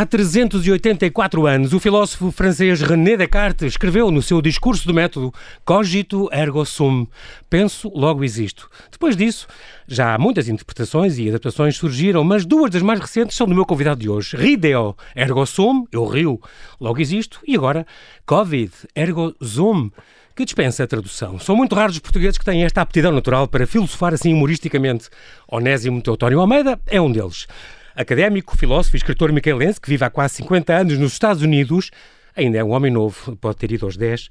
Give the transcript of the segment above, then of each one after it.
Há 384 anos, o filósofo francês René Descartes escreveu no seu discurso do método Cogito ergo sum, penso, logo existo. Depois disso, já muitas interpretações e adaptações surgiram, mas duas das mais recentes são do meu convidado de hoje. Rideo ergo sum, eu rio, logo existo, e agora Covid ergo zoom que dispensa a tradução. São muito raros os portugueses que têm esta aptidão natural para filosofar assim humoristicamente. Onésimo Teutónio Almeida é um deles. Académico, filósofo e escritor micaelense que vive há quase 50 anos nos Estados Unidos, ainda é um homem novo, pode ter ido aos 10.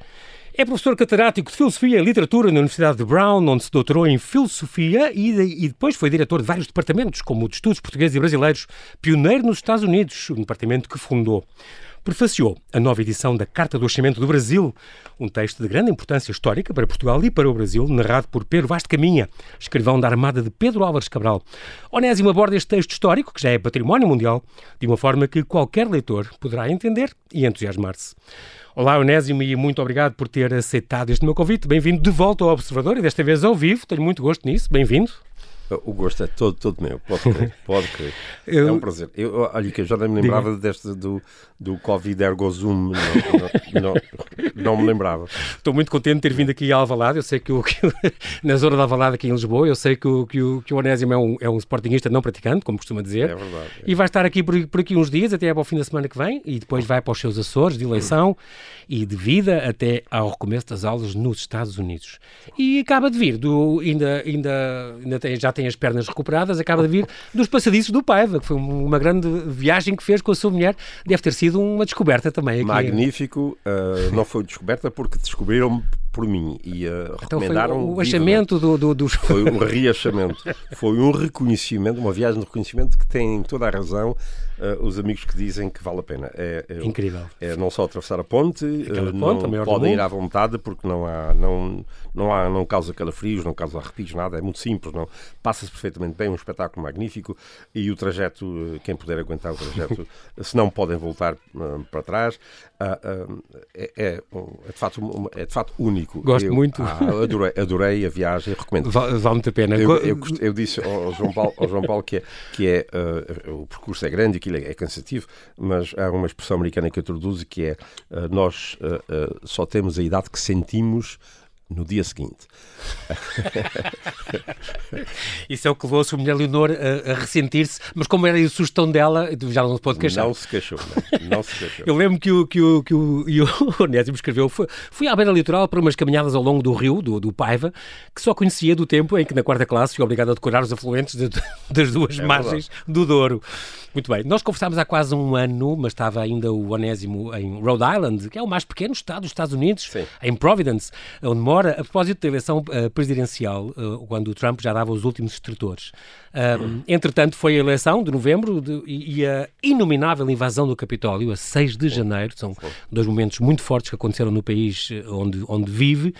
É professor catedrático de Filosofia e Literatura na Universidade de Brown, onde se doutorou em Filosofia e, e, depois foi diretor de vários departamentos, como o de Estudos Portugueses e Brasileiros, pioneiro nos Estados Unidos, um departamento que fundou prefaciou a nova edição da Carta do Orçamento do Brasil, um texto de grande importância histórica para Portugal e para o Brasil, narrado por Pedro Vaz de Caminha, escrivão da Armada de Pedro Álvares Cabral. Onésimo aborda este texto histórico, que já é património mundial, de uma forma que qualquer leitor poderá entender e entusiasmar-se. Olá, Onésimo, e muito obrigado por ter aceitado este meu convite. Bem-vindo de volta ao Observador e desta vez ao vivo. Tenho muito gosto nisso. Bem-vindo. O gosto é todo, todo meu, pode crer, pode crer. Eu... É um prazer. Eu, olha, que eu já nem me lembrava Diga. deste do, do Covid Ergo Zoom, não, não, não, me lembrava. Estou muito contente de ter vindo aqui a Alvalade, eu sei que, o, que na zona da Alvalade aqui em Lisboa, eu sei que o, que o, que o Onésimo é um, é um sportingista não praticante, como costuma dizer. É verdade. É. E vai estar aqui por, por aqui uns dias, até ao fim da semana que vem, e depois vai para os seus Açores de eleição e de vida até ao recomeço das aulas nos Estados Unidos. E acaba de vir, do, ainda, ainda, ainda tem, já tem as pernas recuperadas, acaba de vir dos passadiços do Paiva, que foi uma grande viagem que fez com a sua mulher. Deve ter sido uma descoberta também. Aqui. Magnífico. Uh, não foi descoberta porque descobriram por mim e uh, então recomendaram. Foi o achamento do, do, dos. Foi um reachamento. foi um reconhecimento, uma viagem de reconhecimento que tem toda a razão uh, os amigos que dizem que vale a pena. É, é Incrível. É não só atravessar a ponte, uh, ponte não podem ir à vontade porque não há, não, não há, não causa calafrios, não causa arrepios, nada. É muito simples, não. Passa-se perfeitamente bem, um espetáculo magnífico e o trajeto, quem puder aguentar o trajeto, se não podem voltar para trás, é, é, é, de fato, é de fato único Gosto eu, muito. Ah, adorei, adorei a viagem, recomendo. Vale, vale muito a pena. Eu, eu, eu, disse ao João Paulo, ao João Paulo que é, que é uh, o percurso é grande, aquilo é, é, cansativo, mas há uma expressão americana que eu introduzo que é uh, nós uh, só temos a idade que sentimos no dia seguinte. Isso é o que levou a sua mulher Leonor a, a ressentir-se, mas como era a sugestão dela, já não se pode queixar. Não se queixou, não, não se queixou. Eu lembro que o, que o, que o, o Onésimo escreveu, foi, fui à beira litoral para umas caminhadas ao longo do rio, do, do Paiva, que só conhecia do tempo em que na quarta classe fui obrigado a decorar os afluentes de, das duas é margens verdade. do Douro. Muito bem, nós conversámos há quase um ano, mas estava ainda o Onésimo em Rhode Island, que é o mais pequeno estado dos Estados Unidos, Sim. em Providence, onde mora, a propósito da eleição uh, presidencial, uh, quando o Trump já dava os últimos estertores. Uh, entretanto, foi a eleição de novembro de, e, e, a inominável invasão do Capitólio, a 6 de janeiro, são dois momentos muito fortes que aconteceram no país onde, onde vive.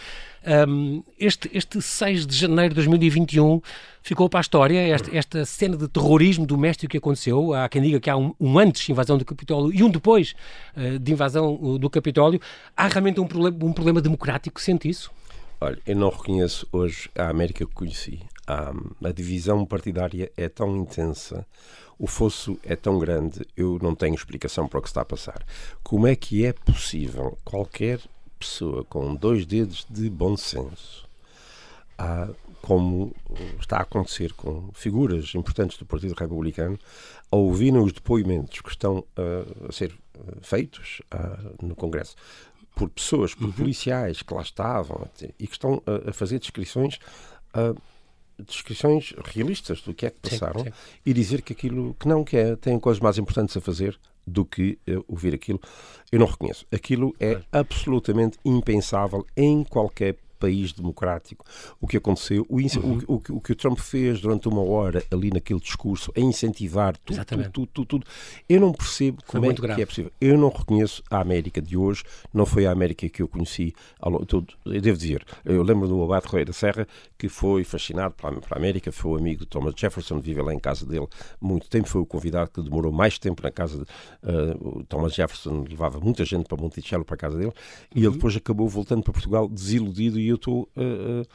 Um, este, este 6 de janeiro de 2021 ficou para a história, esta, esta, cena de terrorismo doméstico que aconteceu. Há quem diga que há um, um antes de invasão do Capitólio e um depois uh, de invasão do Capitólio. Há realmente um problema, um problema democrático, sente isso? Olha, eu não reconheço hoje a América que conheci. a divisão partidária é tão intensa, o fosso é tão grande, eu não tenho explicação para o que está a passar. Como é que é possível qualquer pessoa com dois dedos de bom senso, ah, como está a acontecer com figuras importantes do Partido Republicano, a ouvirem os depoimentos que estão uh, a ser feitos uh, no Congresso por pessoas, por uhum. policiais que lá estavam e que estão a, a fazer descrições uh, descrições realistas do que é que passaram sim, sim. e dizer que aquilo que não que é, têm coisas mais importantes a fazer do que uh, ouvir aquilo. Eu não reconheço. Aquilo é absolutamente impensável em qualquer país democrático. O que aconteceu, o, uhum. o, o, o, que o Trump fez durante uma hora ali naquele discurso, a incentivar tudo, tudo, tudo, tudo, tudo, eu não percebo como é grave. que é possível. Eu não reconheço a América de hoje, não foi a América que eu conheci. Eu devo dizer, eu lembro do Abate Correia da Serra, que foi fascinado pela, pela América, foi o amigo de Thomas Jefferson, vive lá em casa dele muito tempo, foi o convidado que demorou mais tempo na casa de uh, Thomas Jefferson, levava muita gente para Monticello, para a casa dele, e ele uhum. depois acabou voltando para Portugal desiludido e e eu estou. Uh,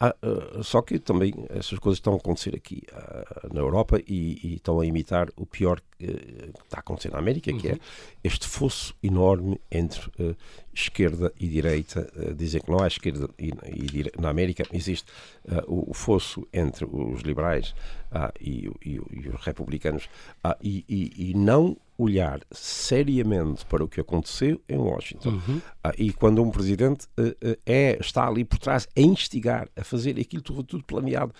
ah, uh, só que também essas coisas estão a acontecer aqui uh, na Europa e, e, estão a imitar o pior que, que está a acontecer na América, que é uhum. este fosso enorme entre uh, esquerda e direita. dizem que não há esquerda e, e na América existe o, o, fosso entre os liberais e, e, os republicanos e, não olhar seriamente para o que aconteceu em Washington. Uhum. Ah, e quando um presidente uh, uh, é, está ali por trás a instigar, a fazer aquilo tudo, tudo planeado,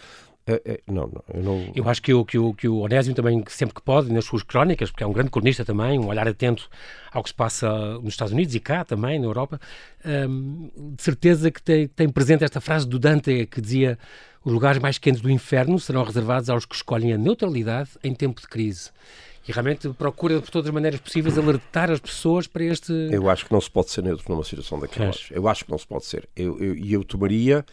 uh, não, não, eu não... Eu acho que o, que, o, que o Onésimo também, sempre que pode, nas suas crónicas, porque é um grande cronista também, um olhar atento ao que se passa nos Estados Unidos e cá também, na Europa, um, de certeza que tem, tem presente esta frase do Dante que dizia os lugares mais quentes do inferno serão reservados aos que escolhem a neutralidade em tempo de crise e realmente procura por todas as maneiras possíveis alertar as pessoas para este. Eu acho que não se pode ser neutro numa situação daquelas. Eu acho que não se pode ser. E eu, eu, eu tomaria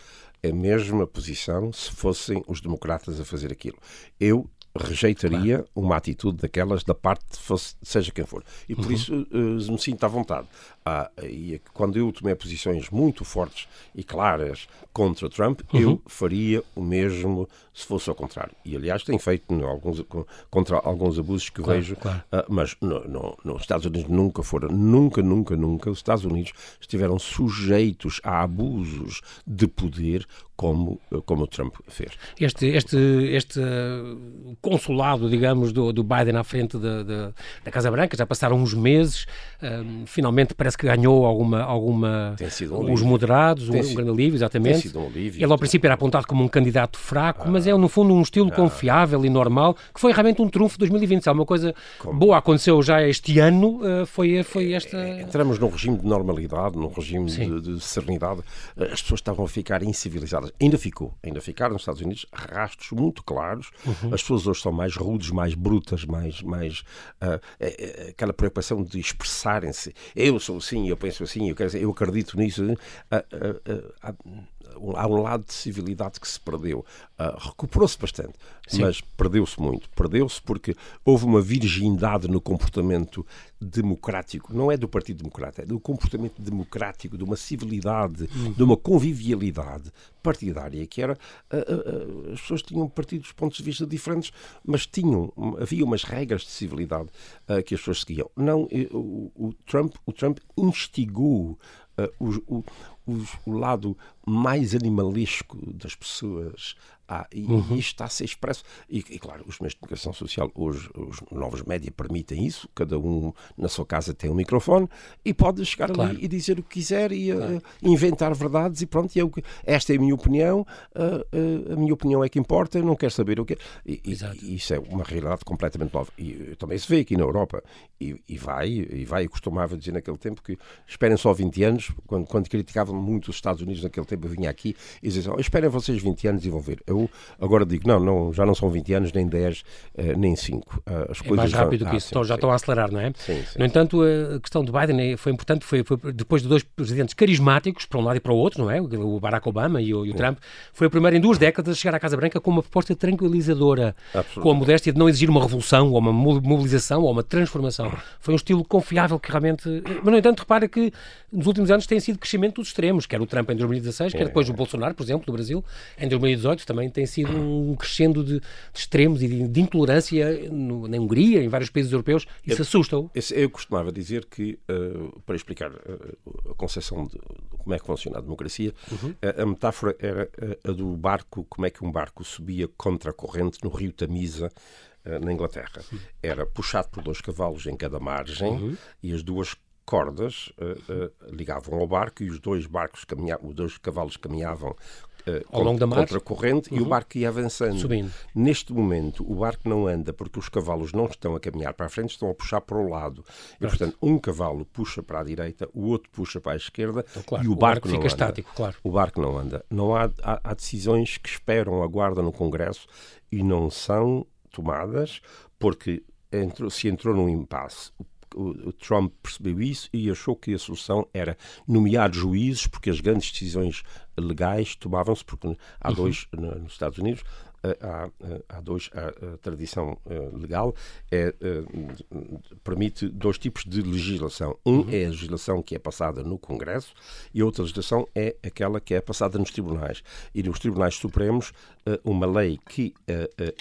a mesma posição se fossem os democratas a fazer aquilo. Eu rejeitaria claro. uma atitude daquelas da parte, fosse, seja quem for. E por uhum. isso uh, me sinto à vontade. Ah, e quando eu tomei posições muito fortes e claras contra Trump, uhum. eu faria o mesmo se fosse ao contrário. E, aliás, tenho feito alguns, contra alguns abusos que claro, vejo, claro. Uh, mas no, no, nos Estados Unidos nunca foram, nunca, nunca, nunca, os Estados Unidos estiveram sujeitos a abusos de poder como, como o Trump fez. Este, este, este consulado, digamos, do, do Biden à frente de, de, da Casa Branca, já passaram uns meses, um, finalmente parece que ganhou alguma, alguma um os moderados, um, um, grande alívio, exatamente. Um alívio, Ele ao princípio era apontado como um candidato fraco, ah, mas é no fundo um estilo ah, confiável e normal, que foi realmente um trunfo de 2020. Se uma coisa como? boa aconteceu já este ano, uh, foi, foi esta... É, entramos num regime de normalidade, num regime de, de, serenidade. As pessoas estavam a ficar incivilizadas. Ainda ficou, ainda ficaram nos Estados Unidos rastros muito claros. Uhum. As pessoas hoje são mais rudes, mais brutas, mais, mais uh, é, é, aquela preocupação de expressarem-se. Eu sou assim, eu penso assim, eu, quero, eu acredito nisso. Uh, há um lado de civilidade que se perdeu. Uh, Recuperou-se bastante, Sim. mas perdeu-se muito. Perdeu-se porque houve uma virgindade no comportamento democrático. Não é do Partido Democrata, é do comportamento democrático, de uma civilidade, uhum. de uma convivialidade partidária que era. Uh, uh, as pessoas tinham partidos pontos de vista diferentes, mas tinham. Havia umas regras de civilidade que as pessoas seguiam. Não, o, o, Trump, o Trump instigou. Uh, o, o lado mais animalesco das pessoas ah, e, uhum. isto está a ser expresso. E, e, claro, os meios de comunicação social, hoje, os novos média permitem isso, cada um na sua casa tem um microfone e pode chegar claro. ali e dizer o que quiser e eh, claro. uh, inventar verdades e pronto, e eu, esta é a minha opinião, uh, uh, a minha opinião é que importa, eu não quero saber o que e, e, isso é uma realidade completamente nova. E também se vê aqui na Europa e, e vai, e vai, eu costumava dizer naquele tempo que esperem só 20 anos, quando, quando criticavam muito os Estados Unidos naquele tempo, eu vinha aqui e dizia oh, esperem vocês 20 anos e vão ver. Eu agora digo, não, não já não são 20 anos, nem 10, uh, eh, nem 5. Uh, eh, as é mais rápido que ah, isso, sim, já sim. estão a acelerar, não é? Sim, sim, no entanto, a questão de Biden foi importante, foi, foi, depois de dois presidentes carismáticos, para um lado e para o outro, não é? O Barack Obama e o, e o Trump, foi o primeiro em duas décadas a chegar à Casa Branca com uma proposta tranquilizadora, com a modéstia de não exigir uma revolução, ou uma mobilização, ou uma transformação. Foi um estilo confiável que realmente... Mas, no entanto, repara que nos últimos anos tem sido crescimento dos extremos, quer o Trump em 2016, quer depois o Bolsonaro, por exemplo, no Brasil, em 2018 também tem sido um crescendo de, de extremos e de, de intolerância no, na Hungria, em vários países europeus. Isso assusta-o. Eu costumava dizer que, uh, para explicar uh, a concepção de como é que funciona a democracia, uhum. a, a, metáfora era a do barco, como é que um barco subia contra a corrente no rio Tamisa, na Inglaterra. Era puxado por dois cavalos em cada margem uhum. e as duas cordas uh, uh, ligavam ao barco e os dois barcos caminhavam, os dois cavalos caminhavam Uh, ao longo da mar contra a corrente uhum. e o uhum. barco ia avançando. Subindo. Neste momento, o barco não anda porque os cavalos não estão a caminhar para a frente, estão a puxar para o lado. E, portanto, um cavalo puxa para a direita, o outro puxa para a esquerda então, claro, e o, o barco, barco fica estático, claro. O barco não anda. Não há, há, há decisões que esperam a guarda no Congresso e não são tomadas porque entrou, se entrou num impasse o, Trump percebeu isso e achou que a solução era nomear juízes, porque as grandes decisões legais tomavam-se, porque há uhum. dois nos Estados Unidos, há, há dois, a, a tradição legal é, permite dois tipos de legislação. Um uhum. é a legislação que é passada no Congresso e outra legislação é aquela que é passada nos tribunais. E nos tribunais supremos, uma lei que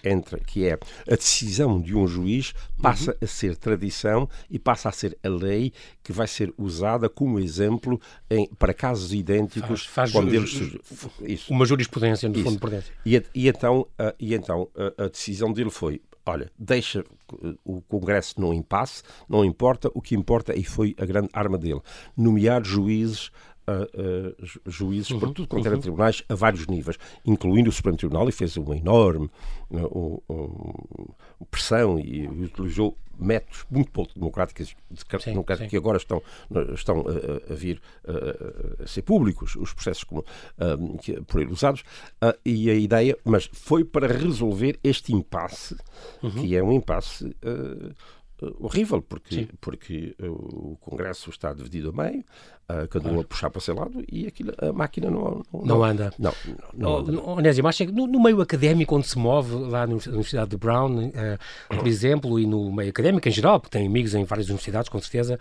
entra, que é a decisão de um juiz, passa uhum. a ser tradição e passa a ser a lei que vai ser usada como exemplo em, para casos idênticos faz, faz quando eles isso. uma jurisprudência no isso. fundo de prudência. E, e então, uh, e então uh, a decisão dele foi olha, deixa o Congresso no impasse, não importa, o que importa, e foi a grande arma dele, nomear juízes uh, uh, juízes uhum, para tudo quanto uhum. era tribunais a vários níveis, incluindo o Supremo Tribunal, e fez uma enorme uh, pressão e utilizou métodos muito pouco democráticos, democráticos sim. que agora estão, estão a, a vir a ser públicos, os processos como, que, por ele usados, e a ideia, mas foi para resolver este impasse, uhum. que é um impasse horrível, porque, porque o Congresso está dividido a meio, uh, cada um a puxar para seu lado e aquilo, a máquina não, não, não anda. Não, não, não oh, Onésimo, acho que no, no, meio académico onde se move, lá na Universidade de Brown, uh, por exemplo, e no meio académico em geral, porque tem amigos em várias universidades, com certeza,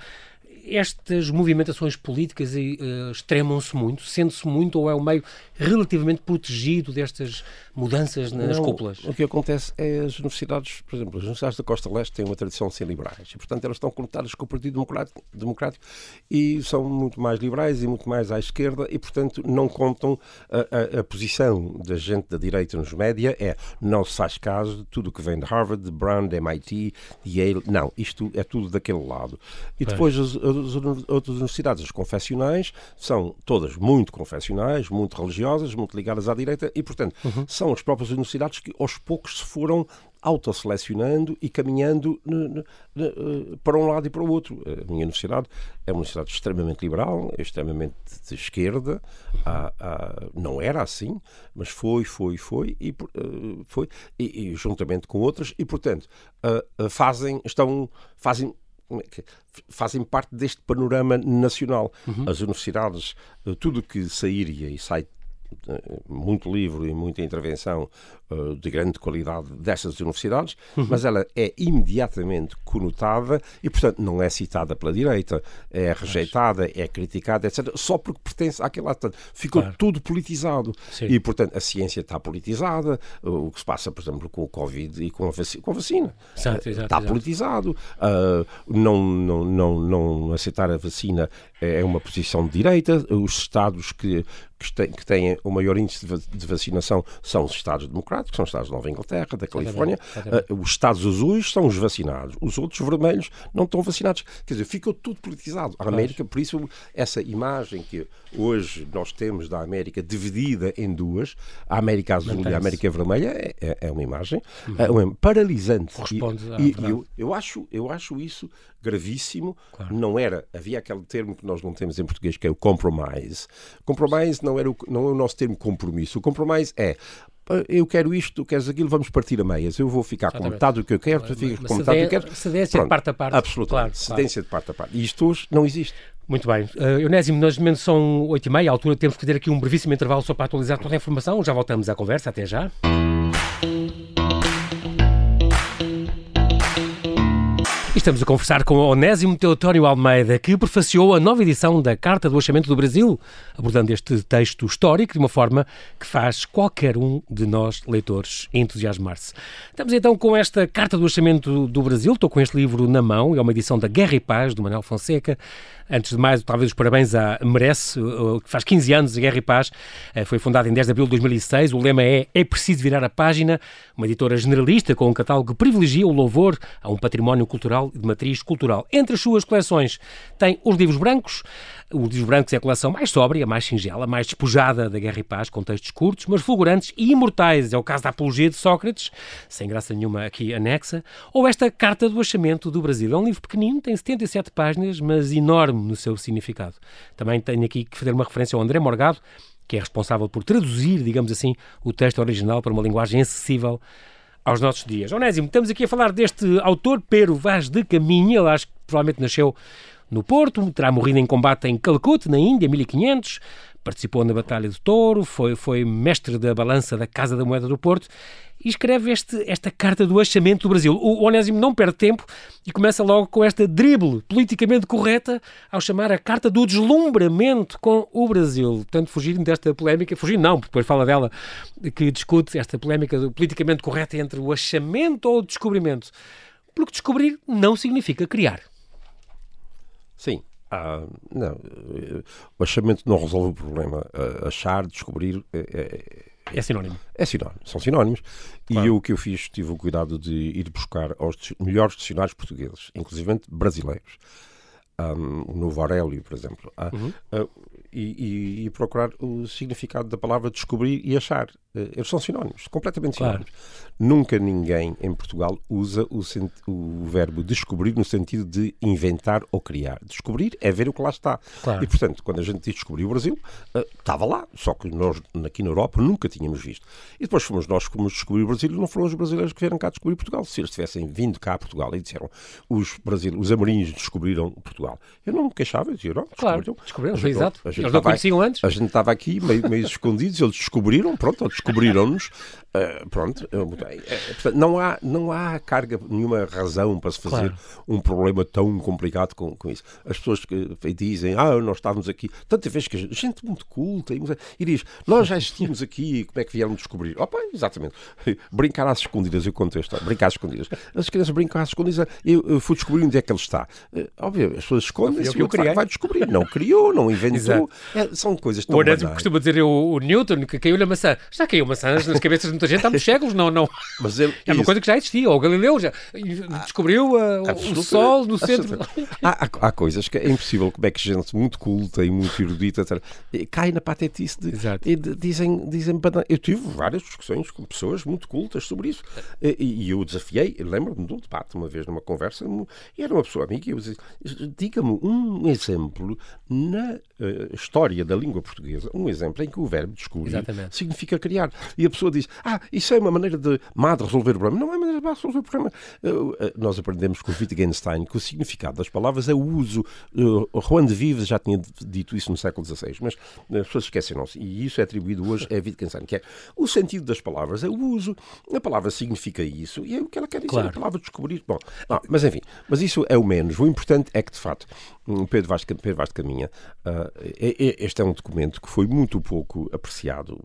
estas movimentações políticas uh, extremam-se muito, sente-se muito ou é um meio relativamente protegido destas mudanças nas Não, cúpulas? O que acontece é as universidades, por exemplo, as universidades da Costa Leste têm uma tradição de ser liberais e, portanto, elas estão conectadas com o Partido Democrático, Democrático e são muito mais liberais e muito mais à esquerda e, portanto, não contam a, a, a posição da gente da direita nos média é não se faz caso de tudo que vem de Harvard, de Brown, de MIT, de Yale. Não, isto é tudo daquele lado. E depois as, as outras universidades, as confessionais, são todas muito confessionais, muito religiosas, muito ligadas à direita e, portanto, uhum. são as próprias universidades que aos poucos se foram autoselecionando e caminhando eh, para um lado e para o outro. A minha universidade é uma universidade extremamente liberal, extremamente de esquerda. Há, há, não era assim, mas foi, foi, foi e, uh, foi e, e, juntamente com outras e portanto uh, fazem estão fazem fazem parte deste panorama nacional. Uhum. As universidades, tudo que sairia e sai muito livro e muita intervenção uh, de grande qualidade destas universidades, uhum. mas ela é imediatamente conotada e, portanto, não é citada pela direita, é rejeitada, é criticada, etc., só porque pertence àquele lado. Ficou claro. tudo politizado. Sim. E, portanto, a ciência está politizada, o que se passa, por exemplo, com o Covid e com a, vaci com a vacina. Exato, exato, está politizado. Uh, não, não, não, não aceitar a vacina é uma posição de direita. Os Estados que, que têm o maior índice de vacinação são os Estados democráticos, são os Estados da Nova Inglaterra, da Califórnia. Uh, os Estados azuis são os vacinados, os outros vermelhos não estão vacinados. Quer dizer, ficou tudo politizado. A América, por isso, essa imagem que hoje nós temos da América dividida em duas, a América azul e a América vermelha, é, é, é uma imagem uhum. é uma paralisante. Corresponde e, e eu, eu, acho, eu acho isso gravíssimo. Claro. Não era, havia aquele termo que nós não temos em português que é o compromise. Compromise não, era o, não é o nosso termo compromisso. O compromise é eu quero isto, tu queres aquilo, vamos partir a meias. Eu vou ficar Exatamente. com metade do que eu quero, tu ficas com metade do que eu quero. Cedência Pronto, de parte a parte. Absolutamente. Claro, cedência claro. de parte a parte. E isto hoje não existe. Muito bem. Uh, Eunésimo, nós momentos são 8 e meia, à altura temos que ter aqui um brevíssimo intervalo só para atualizar toda a informação. Já voltamos à conversa. Até já. Estamos a conversar com Onésimo Teotório Almeida, que prefaciou a nova edição da Carta do Achamento do Brasil, abordando este texto histórico de uma forma que faz qualquer um de nós, leitores, entusiasmar-se. Estamos então com esta Carta do Achamento do Brasil, estou com este livro na mão, é uma edição da Guerra e Paz, do Manuel Fonseca. Antes de mais, talvez os parabéns à Merece, que faz 15 anos, a Guerra e Paz, eh, foi fundada em 10 de abril de 2006. O lema é É preciso virar a página, uma editora generalista com um catálogo que privilegia o louvor a um património cultural de matriz cultural. Entre as suas coleções tem os livros brancos, os livros brancos é a coleção mais sóbria, mais singela, mais despojada da Guerra e Paz, com textos curtos, mas fulgurantes e imortais. É o caso da Apologia de Sócrates, sem graça nenhuma aqui anexa, ou esta Carta do Achamento do Brasil. É um livro pequenino, tem 77 páginas, mas enorme no seu significado. Também tenho aqui que fazer uma referência ao André Morgado, que é responsável por traduzir, digamos assim, o texto original para uma linguagem acessível aos nossos dias. Onésimo, estamos aqui a falar deste autor, Pero Vaz de Caminha, ele acho que provavelmente nasceu no Porto, terá morrido em combate em Calcuta, na Índia, 1500. Participou na Batalha do Touro, foi, foi mestre da balança da Casa da Moeda do Porto e escreve este, esta carta do achamento do Brasil. O Onésimo não perde tempo e começa logo com esta drible politicamente correta ao chamar a carta do deslumbramento com o Brasil. Portanto, fugindo desta polémica, fugindo não, porque depois fala dela, que discute esta polémica politicamente correta entre o achamento ou o descobrimento. Porque descobrir não significa criar. Sim. Ah, não, o achamento não resolve o problema. Achar, descobrir é, é é sinónimo. É sinónimo, são sinónimos. Claro. E eu, o que eu fiz, tive o cuidado de ir buscar aos melhores dicionários portugueses, inclusive brasileiros. Um, o Novo Aurélio, por exemplo. Uh, uhum. uh, e, e, e, procurar o significado da palavra descobrir e achar. Eh, eles são sinónimos, completamente sinónimos. Claro. Nunca ninguém em Portugal usa o, o, verbo descobrir no sentido de inventar ou criar. Descobrir é ver o que lá está. Claro. E, portanto, quando a gente diz descobrir o Brasil, uh, estava lá, só que nós aqui na Europa nunca tínhamos visto. E depois fomos nós que fomos descobrir o Brasil e não foram os brasileiros que vieram cá descobrir Portugal. Se eles tivessem vindo cá a Portugal e disseram os, Brasil, os amorinhos descobriram Portugal, eu não me queixava, eu dizia, não, descobriram. Claro, descobriram, exato. Eles não conheciam antes? A gente estava aqui meio, meio escondidos, eles descobriram, pronto, descobriram-nos. Uh, pronto, uh, não, há, não há carga, nenhuma razão para se fazer claro. um problema tão complicado com, com isso. As pessoas que dizem, ah, nós estávamos aqui, tanta vez que gente muito culta, e diz, nós já existimos aqui, como é que vieram descobrir? Opa, exatamente. Brincar às escondidas, eu conto esta, brincar às escondidas. As crianças brincam às escondidas, eu, eu fui descobrir onde é que ele está. Uh, óbvio, as pessoas escondem-se e vai, vai descobrir. Não criou, não inventou. É, são coisas tão. O Onésimo costuma dizer o, o Newton que caiu-lhe a maçã. Já caiu maçãs nas cabeças de muita gente há muitos séculos, não, não. Mas ele, é uma coisa que já existia. O Galileu já descobriu uh, o Sol no centro. Há, há, há, coisas que é impossível como é que gente muito culta e muito erudita cai na patetice de, e de, dizem, dizem. Eu tive várias discussões com pessoas muito cultas sobre isso. E, e eu desafiei, lembro-me de um debate uma vez numa conversa, e era uma pessoa amiga, e eu dizia: diga-me um exemplo na uh, história da língua portuguesa, um exemplo em que o verbo descobrir Exatamente. significa criar. E a pessoa diz: Ah, isso é uma maneira de má de resolver o problema. Não é maneira de má de resolver o problema. Uh, nós aprendemos com o Wittgenstein que o significado das palavras é o uso. Uh, Juan de Vives já tinha dito isso no século XVI, mas as pessoas esquecem-se. E isso é atribuído hoje a Wittgenstein, que é o sentido das palavras é o uso. A palavra significa isso e é o que ela quer dizer. Claro. A palavra descobrir. Bom, não, mas enfim, mas isso é o menos. O importante é que, de facto, Pedro Vaz, Pedro Vaz de Caminha, uh, este é um documento que foi muito pouco apreciado.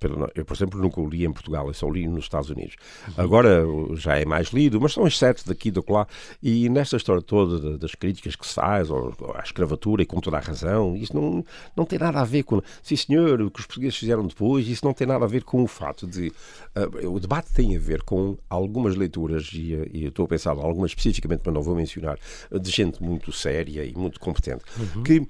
Pelo, eu, por exemplo, nunca o li em Portugal, eu só li nos Estados Unidos. Uhum. Agora já é mais lido, mas são excertos daqui e lá. E nesta história toda das críticas que se faz à escravatura, e com toda a razão, isso não, não tem nada a ver com. Sim, senhor, o que os portugueses fizeram depois, isso não tem nada a ver com o fato de. Uh, o debate tem a ver com algumas leituras, e, e eu estou a pensar algumas especificamente, mas não vou mencionar, de gente muito séria e muito competente, uhum. que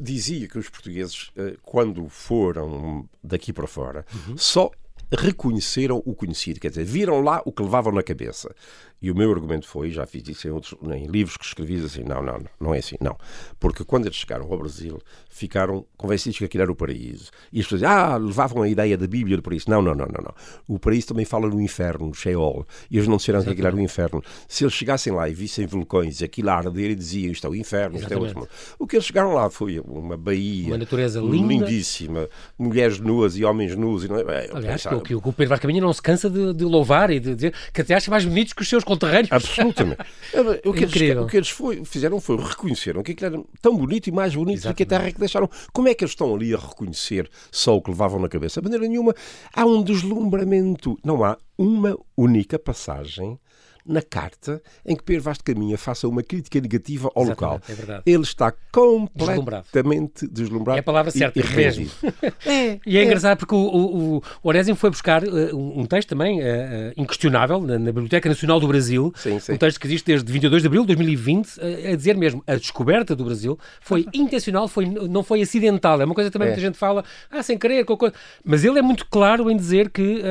dizia que os portugueses, uh, quando foram daqui para fora, uhum. só reconheceram o conhecido, quer dizer, viram lá o que levavam na cabeça. E o meu argumento foi, já fiz isso em, outros, em livros que escrevi, assim, não, não, não é assim, não. Porque quando eles chegaram ao Brasil, ficaram convencidos que aquilo era o paraíso. E as pessoas ah, levavam a ideia da Bíblia do paraíso. Não, não, não, não, não. O paraíso também fala no inferno, no Sheol. E eles não disseram que aquilo era o inferno. Se eles chegassem lá e vissem vulcões, aquilo a arder e diziam isto é o inferno, isto é outro mundo. O que eles chegaram lá foi uma baía. Uma natureza linda. Lindíssima. Mulheres nuas e homens nus. E não é, Aliás, pensava... o que o Pedro Vaz Caminha não se cansa de, de louvar e de dizer que até acha mais bonitos que os seus conterrâneos. Absolutamente. o, que eles, o que eles foi, fizeram foi reconheceram que aquilo era tão bonito e mais bonito Exatamente. do que a terra que deixaram. Como é que eles estão ali a reconhecer só o que levavam na cabeça? De maneira nenhuma. Há um deslumbramento. Não há uma única passagem na carta em que Pedro Vaz de Caminha faça uma crítica negativa ao Exatamente, local. É verdade. Ele está completamente deslumbrado. É a palavra certa, e, e mesmo. é, e é, é, engraçado porque o, o, o foi buscar uh, um texto também uh, inquestionável na, na, Biblioteca Nacional do Brasil, sim, sim. um texto que existe desde 22 de abril de 2020, uh, a dizer mesmo, a descoberta do Brasil foi intencional, foi, não foi acidental. É uma coisa também é. que a gente fala, ah, sem querer, coisa. mas ele é muito claro em dizer que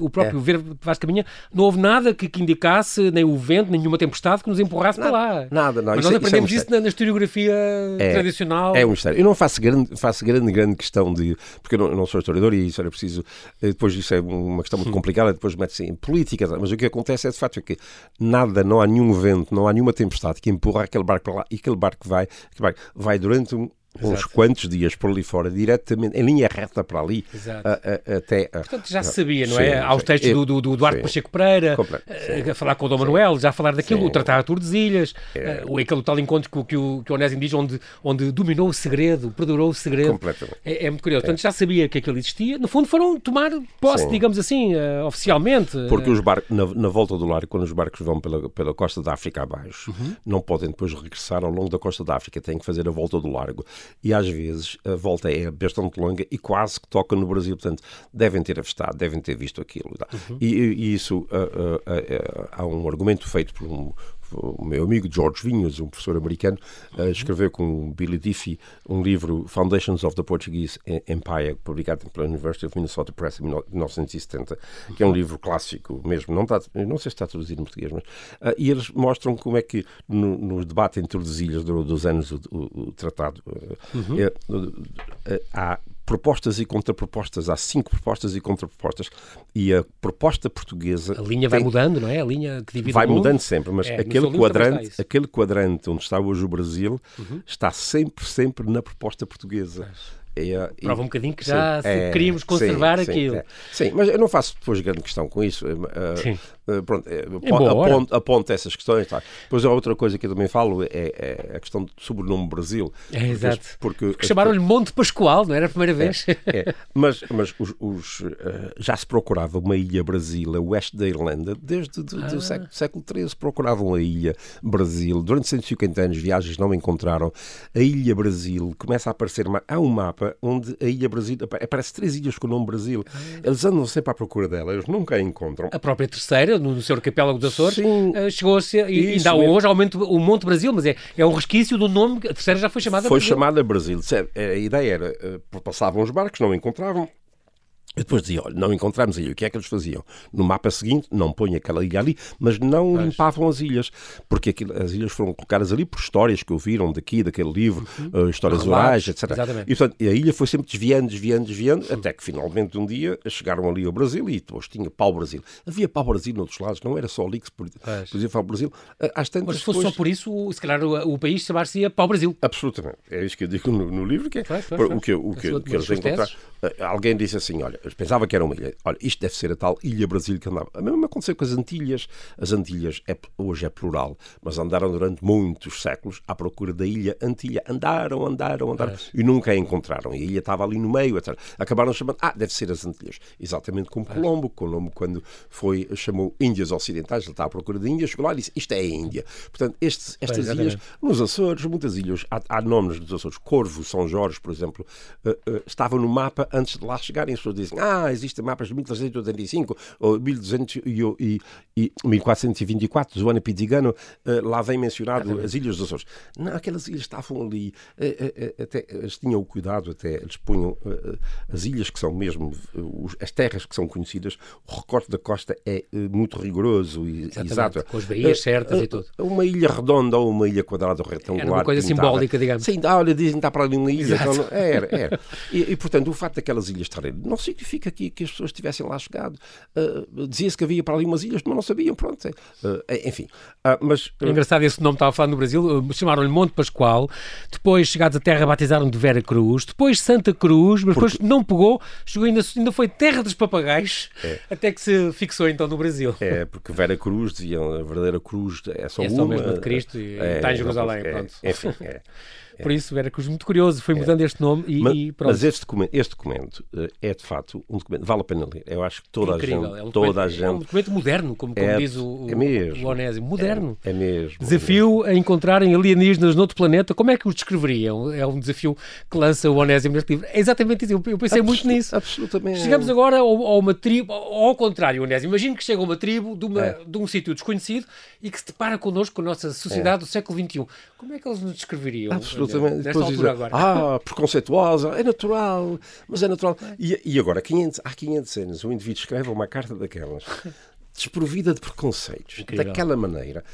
o próprio é. Vaz de Caminha não houve nada que, que indicasse nem o vento, nenhuma tempestade que nos empurrasse nada, para lá. Nada, não. Mas nós é- é aprendemos isso, é um isso na, na, historiografia é, tradicional. É um mistério. Eu não faço grande, faço grande, grande questão de. Porque eu não, eu não sou historiador e isso era preciso. Eh, depois isso é uma questão muito hum. complicada, depois mete-se em política. Mas o que acontece é de facto que nada, não há nenhum vento, não há nenhuma tempestade que empurra aquele barco para lá e aquele barco vai, aquele barco vai durante um, Exato. uns quantos dias por ali fora, diretamente, em linha reta para ali, a, a, até... Portanto, já se sabia, não é? Há os textos do, do, do Duarte Pacheco Pereira, a, a falar com o Dom Manuel, já a falar daquilo, sim. o Tratado de Tordesilhas, é. uh, aquele tal encontro que, que, o, que o Onésimo diz, onde, onde dominou o segredo, perdurou o segredo. Completamente. É, é muito curioso. Portanto, já sabia que aquilo existia. No fundo, foram tomar posse, sim. digamos assim, uh, oficialmente. Porque os barcos, na, na, volta do lar, quando os barcos vão pela, pela costa da África abaixo, uhum. não podem depois regressar ao longo da costa da África, têm que fazer a volta do largo. E às vezes a volta é bastante longa e quase que toca no Brasil. Portanto, devem ter avistado, devem ter visto aquilo. Uhum. E, e, isso, uh, uh, uh, há um argumento feito por um, o meu amigo George Vinhas, um professor americano, uh, escreveu com Billy Diffie um livro, Foundations of the Portuguese Empire, publicado pela University of Minnesota Press em 1970, que é um livro clássico mesmo. Não, está, não sei se está traduzido em português, mas. Uh, e eles mostram como é que no, no debate entre os ilhas durante dos anos o, o, o tratado uh, uhum. é, há propostas e contrapropostas. Há cinco propostas e contrapropostas. E a proposta portuguesa. A linha vai mudando, não é? A linha que divide Vai mudando sempre, mas é, aquele, quadrante, aquele quadrante onde está hoje o Brasil uhum. está sempre, sempre na proposta portuguesa. Mas... É, Prova um bocadinho que já é, queríamos conservar sim, aquilo. Sim, é. sim, mas eu não faço depois grande questão com isso. Uh, pronto, aponto, aponto, essas questões. Tá. Depois a outra coisa que eu também falo é, é a questão do sobrenome Brasil. É, exato. Porque, porque chamaram-lhe Monte Pascoal, não era a primeira vez? É, mas mas os, os, uh, já se procurava uma ilha Brasil a oeste da Irlanda desde o ah. século, século XIII. Procuravam a ilha Brasil. Durante 150 anos, viagens não encontraram. A ilha Brasil começa a aparecer. Há um mapa onde a Ilha Brasil aparece três ilhas com o nome Brasil. Eles andam sempre à procura dela, eles nunca a encontram. A própria terceira, no seu arquipélago dos Açores, eh, chegou-se, e ainda hoje, aumenta o Monte Brasil, mas é, é um resquício do nome, a terceira já foi chamada foi Brasil. Foi chamada Brasil. A ideia era, eh, passavam os barcos, não encontravam, e depois dizia, olha, não encontramos a ilha. O que é que eles faziam? No mapa seguinte, não põe aquela ilha ali, mas não mas... limpavam as ilhas, porque aquilo, as ilhas foram colocadas ali por histórias que ouviram daqui, daquele livro, uhum. uh, histórias orais, etc. Exatamente. E, portanto, a ilha foi sempre desviando, desviando, desviando, uhum. até que finalmente um dia chegaram ali ao Brasil e depois tinha pau-Brasil. Havia pau-Brasil noutros lados, não era só ali que se podia pau-Brasil. Uh, mas se fosse depois... só por isso, se calhar o, o país chamar-se pau-Brasil. Absolutamente. É isso que eu digo no, no livro, que é pois, pois, o que, o que, o que eles encontraram. Uh, alguém disse assim, olha, pensava que era uma ilha. Olha, isto deve ser a tal Ilha Brasil que andava. A mesma aconteceu com as Antilhas. As Antilhas é, hoje é plural, mas andaram durante muitos séculos à procura da Ilha Antilha. Andaram, andaram, andaram e nunca a encontraram. E a ilha estava ali no meio, etc. Acabaram chamando, ah, deve ser as Antilhas. Exatamente como Colombo. Colombo, quando foi, chamou Índias Ocidentais, ele está à procura de Índia, chegou lá e disse, isto é a Índia. Portanto, estes, estas pois, ilhas, nos Açores, muitas ilhas, há, há nomes dos Açores. Corvo, São Jorge, por exemplo, uh, uh, estavam no mapa antes de lá chegarem. As pessoas dizem, ah, existem mapas de 1385 ou 1200 e, e, e 1424, Joana Pizzigano, uh, lá vem mencionado as Ilhas dos Açores. Não, aquelas ilhas estavam ali, uh, uh, até, eles tinham o cuidado, até eles punham as ilhas que são mesmo, as terras que são conhecidas, o recorte da costa é muito rigoroso e exato. Com as baías certas e tudo. Uma ilha redonda ou uma ilha quadrada ou retangular. Era uma coisa pintada. simbólica, digamos. Sim, ah, olha, dizem que está para ali uma ilha. Então, era, era. E, e, portanto, o facto daquelas ilhas estarem não significa que, que as pessoas tivessem lá chegado. Uh, Dizia-se que havia para ali umas ilhas, mas não sabiam, pronto. Uh, enfim. Uh, mas, é engraçado esse nome estava a falar no Brasil, chamaram-lhe Monte Pascoal, depois chegados à terra batizaram de Vera Cruz, depois Santa Cruz, mas Porque... depois não pegou, chegou ainda, ainda foi terra dos papagaios, é. até que se fixou então no Brasil. É, porque Vera Cruz, diziam, a verdadeira cruz é só é uma. É só mesmo de Cristo e é, está em Jerusalém, pronto. Enfim, é. Por isso, Vera Cruz, muito curioso, foi mudando este nome e, mas, e pronto. Mas este documento, este documento uh, é de facto um documento, vale a pena ler. Eu acho que toda a gente. É um toda a gente, é um documento moderno, como, como é, diz o, é mesmo, o Onésimo. Moderno. É, é mesmo. Desafio a encontrarem alienígenas noutro planeta. Como é que os descreveriam? É um desafio que lança o Onésimo neste livro. É exatamente isso. Eu pensei muito nisso. Absolutamente. Chegamos agora a, uma tribo, ao contrário, Onésimo. Imagino que chega uma tribo de, uma, é. de um sítio desconhecido e que se depara connosco com a nossa sociedade é. do século XXI. Como é que eles nos descreveriam? Absolutamente. Nesta altura agora. Ah, preconceituosa, é natural, mas é natural. E, e agora, 500, há 500 anos, um indivíduo escreve uma carta daquelas desprovida de preconceitos, Incrível. daquela maneira.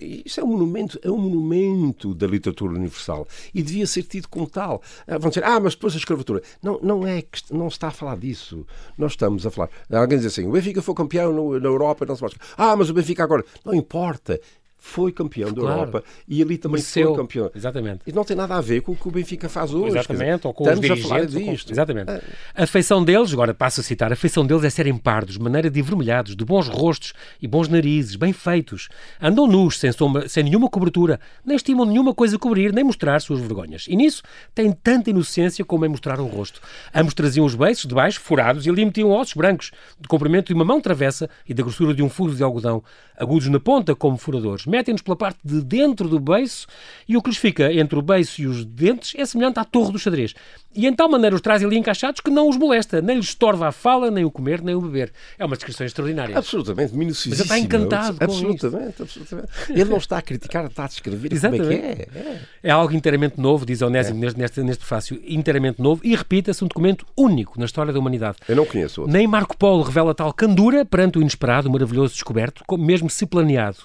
Isso é um monumento, é um monumento da literatura universal e devia ser tido como tal. Ah, vão dizer, ah, mas depois a escravatura. Não, não é que não está a falar disso. Nós estamos a falar. Alguém diz assim, o Benfica foi campeão no, na Europa, não se pode. Ah, mas o Benfica agora. Não importa foi campeão da Claro. Europa e ali também Mereceu. foi campeão. Exatamente. E não tem nada a ver com o que o Benfica faz hoje. quer dizer, Exatamente, ou com os estamos a falar dirigentes. ou com- disto. Exatamente. Ah. A feição deles, agora passo a citar, a feição deles é serem pardos, de maneira de avermelhados, de bons rostos e bons narizes, bem feitos. Andam nus, sem, sombra, sem nenhuma cobertura, nem estimam nenhuma coisa a cobrir, nem mostrar suas vergonhas. E nisso têm tanta inocência como em mostrar o rosto. Ambos traziam os beiços de baixo, furados, e ali metiam ossos brancos, de comprimento de uma mão travessa e da grossura de um fuso de algodão, agudos na ponta como furadores. Metem-nos pela parte de dentro do beiço e o que lhes fica entre o beiço e os dentes é semelhante à torre do xadrez. E em tal maneira os trazem ali encaixados que não os molesta, nem lhes estorva a fala, nem o comer, nem o beber. É uma descrição extraordinária. Absolutamente, minuciosíssimo. Mas ele está encantado com absolutamente, absolutamente. Ele não está a criticar, está a descrever como é que é. é. É algo inteiramente novo, diz Onésimo neste, neste, neste prefácio, inteiramente novo e, repita-se, um documento único na história da humanidade. Eu não conheço outro. Nem Marco Polo revela tal candura perante o inesperado, maravilhoso descoberto, mesmo se planeado.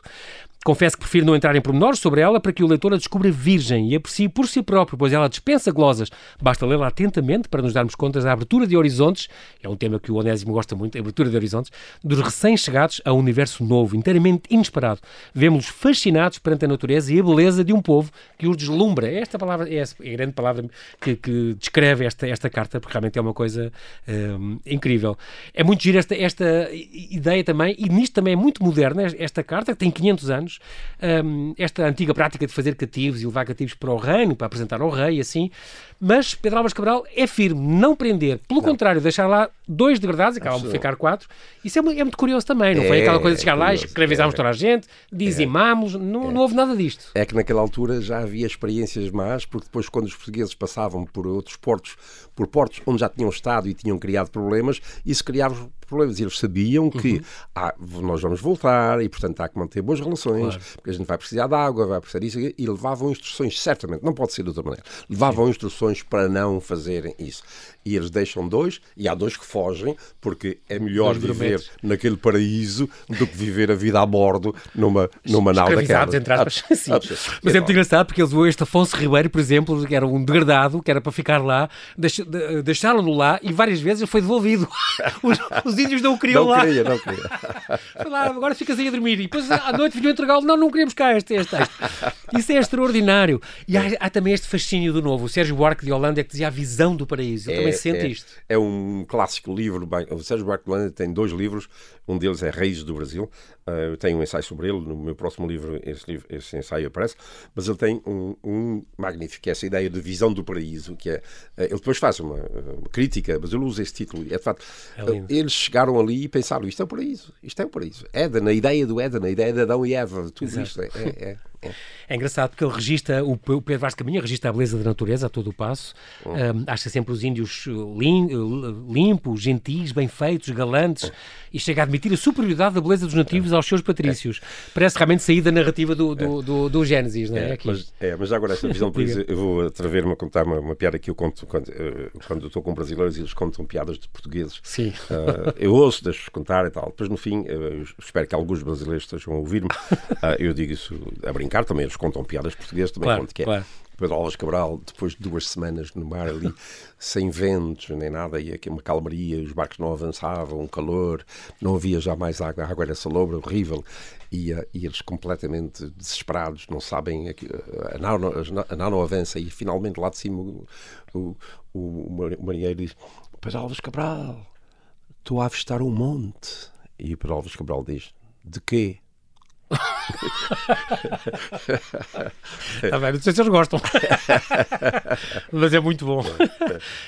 Confesso que prefiro não entrar em pormenores sobre ela para que o leitor a descubra virgem e aprecie por si próprio, pois ela dispensa glosas. Basta lê-la atentamente para nos darmos conta da abertura de horizontes, é um tema que o Onésimo gosta muito, a abertura de horizontes, dos recém-chegados a um universo novo, inteiramente inesperado. Vemos-los fascinados perante a natureza e a beleza de um povo que os deslumbra. Esta palavra é a grande palavra que, que descreve esta, esta carta, porque realmente é uma coisa hum, incrível. É muito giro esta, esta ideia também, e nisto também é muito moderna esta carta, que tem 500 anos, hum, esta antiga prática de fazer cativos e levar cativos para o reino, para apresentar ao rei, assim. Mas Pedro Álvares Cabral é firme, não prender. Pelo contrário, deixar lá dois degradados, acabam por ficar quatro. Isso é, é muito curioso também, não foi É, aquela coisa de chegar lá e curioso, escravizámos é. toda a gente, dizimámos, não, não houve nada disto. É que naquela altura já havia experiências más, porque depois, quando os portugueses passavam por outros portos, por portos onde já tinham estado e tinham criado problemas, isso criava problemas. E eles sabiam que Uhum. ah, nós vamos voltar e, portanto, há que manter boas relações, porque a gente vai precisar de água, vai precisar disso, e levavam instruções, certamente, não pode ser de outra maneira, levavam instruções para não fazerem isso. E eles deixam dois, e há dois que fogem, porque é melhor Dois viver grumetes. naquele paraíso do que viver a vida a bordo numa, numa nau daquela. entre aspas. Sim. Absolutamente. Mas é muito engraçado porque eles, este Afonso Ribeiro, por exemplo, que era um degradado, que era para ficar lá, de- deixaram-no lá e várias vezes ele foi devolvido. Os, os índios não o queriam Não lá. queria, não queria. Lá, agora ficas aí a dormir. E depois à noite vinham entregá-lo. Não, não queremos cá este, este texto. Isso é extraordinário. E há, há também este fascínio do novo. O Sérgio Buarque de Holanda é que dizia a visão do paraíso. Ele também sente é, isto. É um clássico livro. O Sérgio Buarque de Holanda tem dois livros. Um deles é Reis do Brasil. Uh, eu tenho um ensaio sobre ele. No meu próximo livro, esse, livro, esse ensaio aparece. Mas ele tem um, um magnífico, que é essa ideia de visão do paraíso. que é uh, Ele depois faz uma, uma crítica, mas ele usa esse título. É de facto, É eles chegaram ali e pensaram: isto é o paraíso. Isto é o paraíso. Éden, a ideia do Éden, a ideia de Adão e Eva. Tudo isto é- é- é, é. É engraçado porque ele registra, o Pedro Vaz Caminha registra a beleza da natureza a todo o passo. Hum. Um, acha sempre os índios uh, lim- uh, limpos, gentis, bem feitos, galantes e chega a admitir a superioridade da beleza dos nativos aos seus patrícios. Parece realmente sair da narrativa do, do, do, do Gênesis, não é? É, Aqui. mas, é, mas agora essa visão, por isso, eu vou atrever-me a contar uma, uma piada que eu conto quando, eh, quando eu estou com brasileiros e eles contam piadas de portugueses. Sim. Ah, eu ouço, deixo-os contar e tal. Depois, no fim, espero que alguns brasileiros estejam a ouvir-me. Ah, eu digo isso a brincar também, eles contam piadas portuguesas, também Claro, conto que é. claro. Pedro Alves Cabral, depois de duas semanas no mar ali, sem ventos nem nada, e aqui uma calmaria, os barcos não avançavam, um calor, não havia já mais água, a água era salobra, horrível, e, ah, e eles completamente desesperados, não sabem, a nau, não- a nau não avança, e finalmente lá de cima o, o, o, o marinheiro diz: Pedro Alves Cabral, estou a avistar um monte. E o Pedro Alves Cabral diz: De quê? Tá bem, não sei se eles gostam. Mas é muito bom.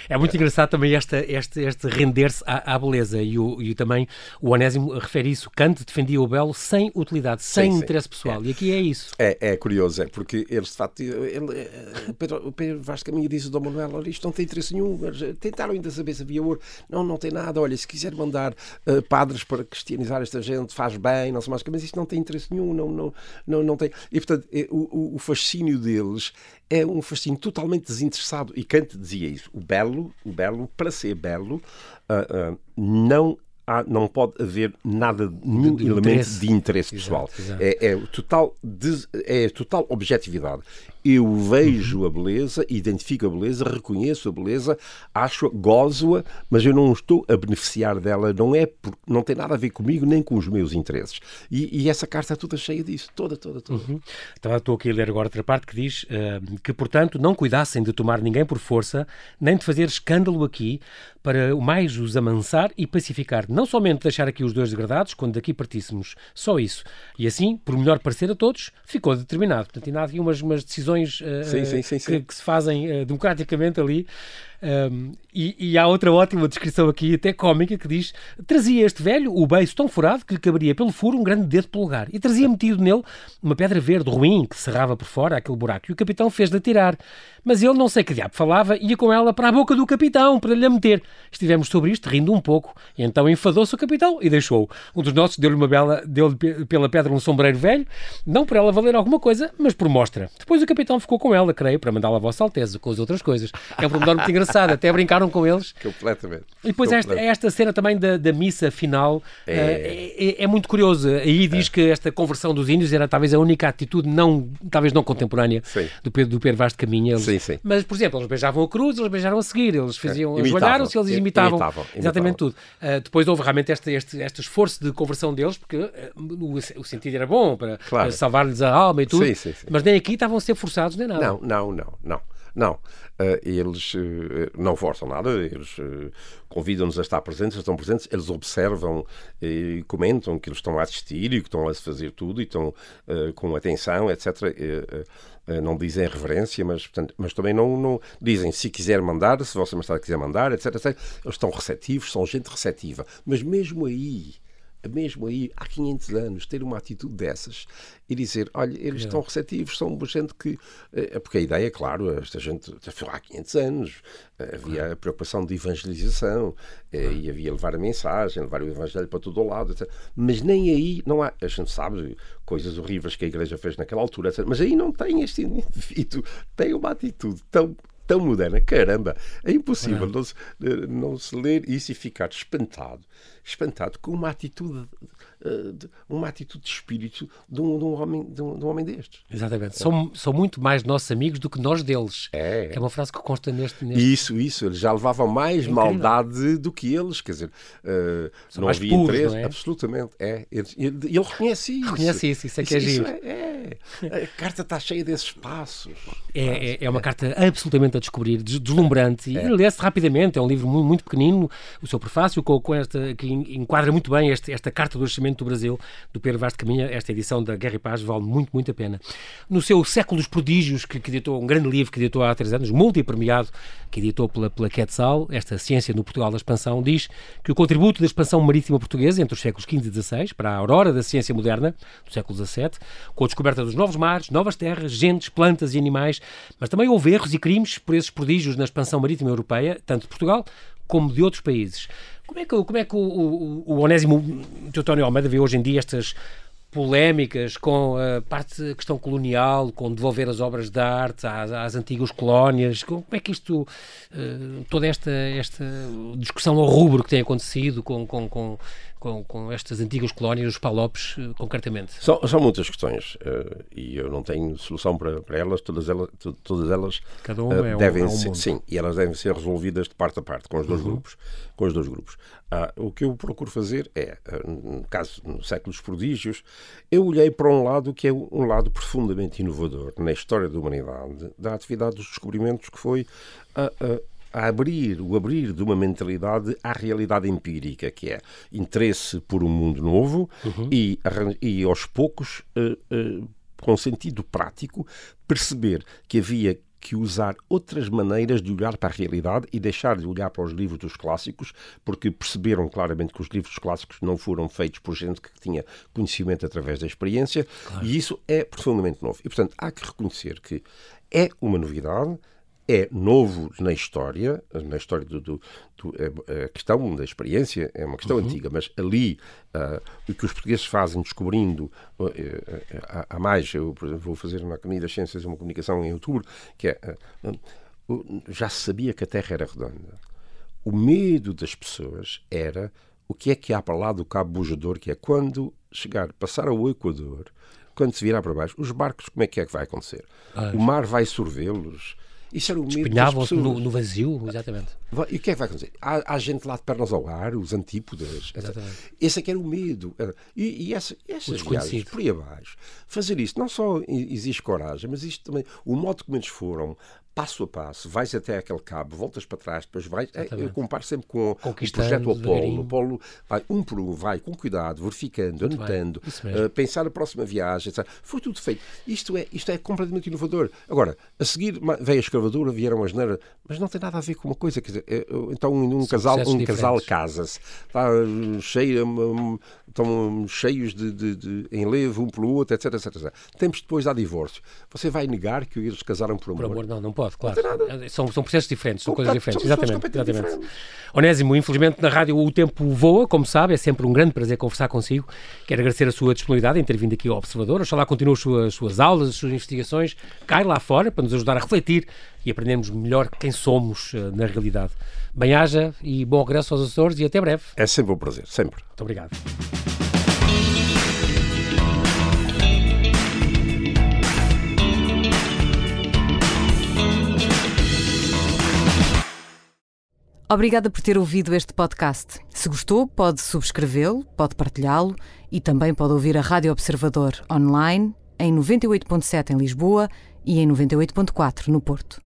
É muito engraçado também esta, este, este render-se à, à beleza. E, o, e também o Onésimo refere isso. Kant defendia o belo sem utilidade, sem Sim, sim. interesse pessoal. E aqui é isso. É, é curioso, é porque eles de facto. Ele, eh, Pedro, o Pedro Vaz de Caminha disse ao Dom Manuel: olha, isto não tem interesse nenhum. Eh, Tentaram ainda saber se havia ouro. Não, não tem nada. Olha, se quiser mandar eh, padres para cristianizar esta gente, faz bem, não sei mais o que, mas isto não tem interesse nenhum. Não, não, não, não tem. E portanto, eh, o, o- fascínio deles é um fascínio totalmente desinteressado. E Kant dizia isso: o belo, o belo, para ser belo, ah, ah, não. há- não pode haver nada, nenhum de elemento interesse. de interesse Exato, pessoal. exato. É, é o total, des- é a total objetividade. Eu vejo a beleza, identifico a beleza, reconheço a beleza, acho-a, gozo-a, mas eu não estou a beneficiar dela, não é não tem nada a ver comigo nem com os meus interesses. E, e essa carta é toda cheia disso, toda, toda, toda. Uhum. Então, estou aqui a ler agora outra parte que diz uh, que, portanto, não cuidassem de tomar ninguém por força, nem de fazer escândalo aqui, para o mais os amansar e pacificar, não somente deixar aqui os dois degradados, quando daqui partíssemos, só isso. E assim, por melhor parecer a todos, ficou determinado. Portanto, ainda há aqui umas, umas decisões uh, sim, sim, sim, que, que, se fazem uh, democraticamente ali um, e, e, há outra ótima descrição aqui, até cómica, que diz: trazia este velho o beiço tão furado que lhe caberia pelo furo um grande dedo polegar, e trazia metido nele uma pedra verde ruim que cerrava por fora aquele buraco. E o capitão fez-lhe tirar. Mas ele, não sei que diabo falava, ia com ela para a boca do capitão para lhe a meter. Estivemos sobre isto, rindo um pouco, e então enfadou-se o capitão e deixou. Um dos nossos deu-lhe uma bela, deu-lhe pela pedra um sombreiro velho, não por ela valer alguma coisa, mas por mostra. Depois o capitão ficou com ela, creio, para mandá-la a Vossa Alteza, com as outras coisas. É um pormenor muito engraçado engraçado, até brincaram com eles. Completamente. E depois Completamente. Esta, esta cena também da, da missa final é... Uh, é, é, muito curioso. Aí diz é. que esta conversão dos índios era talvez a única atitude, não, talvez não contemporânea, do Pedro, do Pedro Vaz de Caminha. Sim, sim. Mas, por exemplo, eles beijavam a cruz, eles beijaram a seguir, eles faziam, é. ajoelharam-se, eles imitavam, imitavam, exatamente tudo. Uh, depois houve realmente este, este, este esforço de conversão deles, porque uh, o, o, sentido era bom para, claro. salvar-lhes a alma e tudo, sim, sim. mas nem aqui estavam a ser forçados nem nada. Não, não, não, não. Não, uh, eles uh, não forçam nada, eles uh, convidam-nos a estar presentes, estão presentes, eles observam e comentam que eles estão a assistir e que estão a fazer tudo e estão com atenção, etc. não dizem reverência, mas, portanto, mas também não, não, dizem se quiser mandar, se Vossa Majestade quiser mandar, etc, etc. Eles estão receptivos, são gente receptiva. Mas mesmo aí, mesmo aí, há 500 anos, ter uma atitude dessas e dizer: olha, eles estão receptivos, são gente que. Eh, porque a ideia, claro, esta gente foi há 500 anos, eh, havia a preocupação de evangelização eh, e havia levar a mensagem, levar o evangelho para todo o lado, etc. Mas nem aí, não há. A gente sabe coisas horríveis que a igreja fez naquela altura, etc. Mas aí não tem este indivíduo, tem uma atitude tão tão moderna. Caramba, é impossível não se, não se ler isso e ficar espantado, espantado com uma atitude eh, uma atitude de espírito de um, de um homem, de um, de um, homem destes. Exatamente. É. São, são muito mais nossos amigos do que nós deles. É. é uma frase que consta neste. neste... Isso, isso. Eles já levavam mais é maldade do que eles. Quer dizer, uh, não havia puros, interesse. Não é? Absolutamente. É. Ele, ele, reconhece isso. Reconhece isso. Isso é que é giro. É, é. A carta está cheia desses passos. É, é, é uma carta absolutamente a descobrir, deslumbrante. E lê-se rapidamente. É um livro muito, muito pequenino. O seu prefácio, com, com esta, que enquadra muito bem este, esta carta do orçamento do Brasil, do Pedro Vaz de Caminha, esta edição da Guerra e Paz vale muito, muito a pena. No seu Século dos Prodígios, que, que editou, um grande livro que editou há três anos, multi-premiado, que editou pela, pela Quetzal, esta Ciência no Portugal da Expansão, diz que o contributo da expansão marítima portuguesa entre os séculos XV e XVI para a aurora da ciência moderna, do século XVII, com a descoberta dos novos mares, novas terras, gentes, plantas e animais, mas também houve erros e crimes por esses prodígios na expansão marítima europeia, tanto de Portugal como de outros países. Como é que, como é que o, o, o Onésimo Teotónio Almeida vê hoje em dia estas polémicas com a parte questão colonial, com devolver as obras de arte às, às antigas colónias. Como é que isto, uh, toda esta, esta discussão ao rubro que tem acontecido com, com, com, com, com estas antigas colónias, os palopes, uh, concretamente? São, são muitas questões uh, e eu não tenho solução para, para elas, todas elas, todas elas Cada uma é devem um, é um ser, sim, e elas devem ser resolvidas de parte a parte com os dois uhum. grupos, com os dois grupos. Ah, o que eu procuro fazer é, ah, no caso, no século dos prodígios, eu olhei para um lado que é um lado profundamente inovador na história da humanidade, da atividade dos descobrimentos, que foi a, a, a abrir, o abrir de uma mentalidade à realidade empírica, que é interesse por um mundo novo uhum. e, e, aos poucos, uh, uh, com sentido prático, perceber que havia que usar outras maneiras de olhar para a realidade e deixar de olhar para os livros dos clássicos, porque perceberam claramente que os livros dos clássicos não foram feitos por gente que tinha conhecimento através da experiência, claro. e isso é profundamente novo. E, portanto, há que reconhecer que é uma novidade, é novo na história, na história do, do, do é, a questão da experiência é uma questão uhum. antiga, mas ali uh, o que os portugueses fazem descobrindo uh, uh, há mais, eu por exemplo, vou fazer na Academia das Ciências uma comunicação em outubro, que é já se sabia que a Terra era redonda. O medo das pessoas era o que é que há para lá do Cabo Bujador, que é quando chegar, passar ao Equador, quando se virar para baixo, os barcos, como é que é que vai acontecer? Ah, o mar vai sorvê-los? Isso era o medo no, no, vazio, exatamente. E o que é que vai acontecer? Há, há, gente lá de pernas ao ar, os antípodas. Exatamente. Esse é que era o medo. E, e essa, essas viagens por aí abaixo, fazer isso, não só exige coragem, mas isto também, o modo como eles foram, passo a passo, vais até aquele cabo, voltas para trás, depois vais. É, eu comparo sempre com o projeto Apolo. O Apolo vai um por um, vai com cuidado, verificando, Muito anotando, uh, pensar a próxima viagem, etc. Foi tudo feito. Isto é, isto é completamente inovador. Agora, a seguir veio a escravadura, vieram as neiras, mas não tem nada a ver com uma coisa. Quer dizer, é, então um casal, um casal casa-se, está cheio, estão cheios de, de, de enlevo um pelo outro, etc, etc, etc. Tempos depois há divórcio. Você vai negar que eles casaram por amor? Por amor, não, não pode claro. São, são processos diferentes, são coisas diferentes. exatamente. exatamente. Onésimo, infelizmente na rádio o tempo voa, como sabe, é sempre um grande prazer conversar consigo. Quero agradecer a sua disponibilidade em ter vindo aqui ao Observador. Oxalá continue as suas, as suas aulas, as suas investigações. Cai lá fora para nos ajudar a refletir e aprendermos melhor quem somos uh, na realidade. Bem-haja e bom regresso aos Açores e até breve. É sempre um prazer, sempre. Muito obrigado. Obrigada por ter ouvido este podcast. Se gostou, pode subscrevê-lo, pode partilhá-lo e também pode ouvir a Rádio Observador online em 98.7 em Lisboa e em 98.4 no Porto.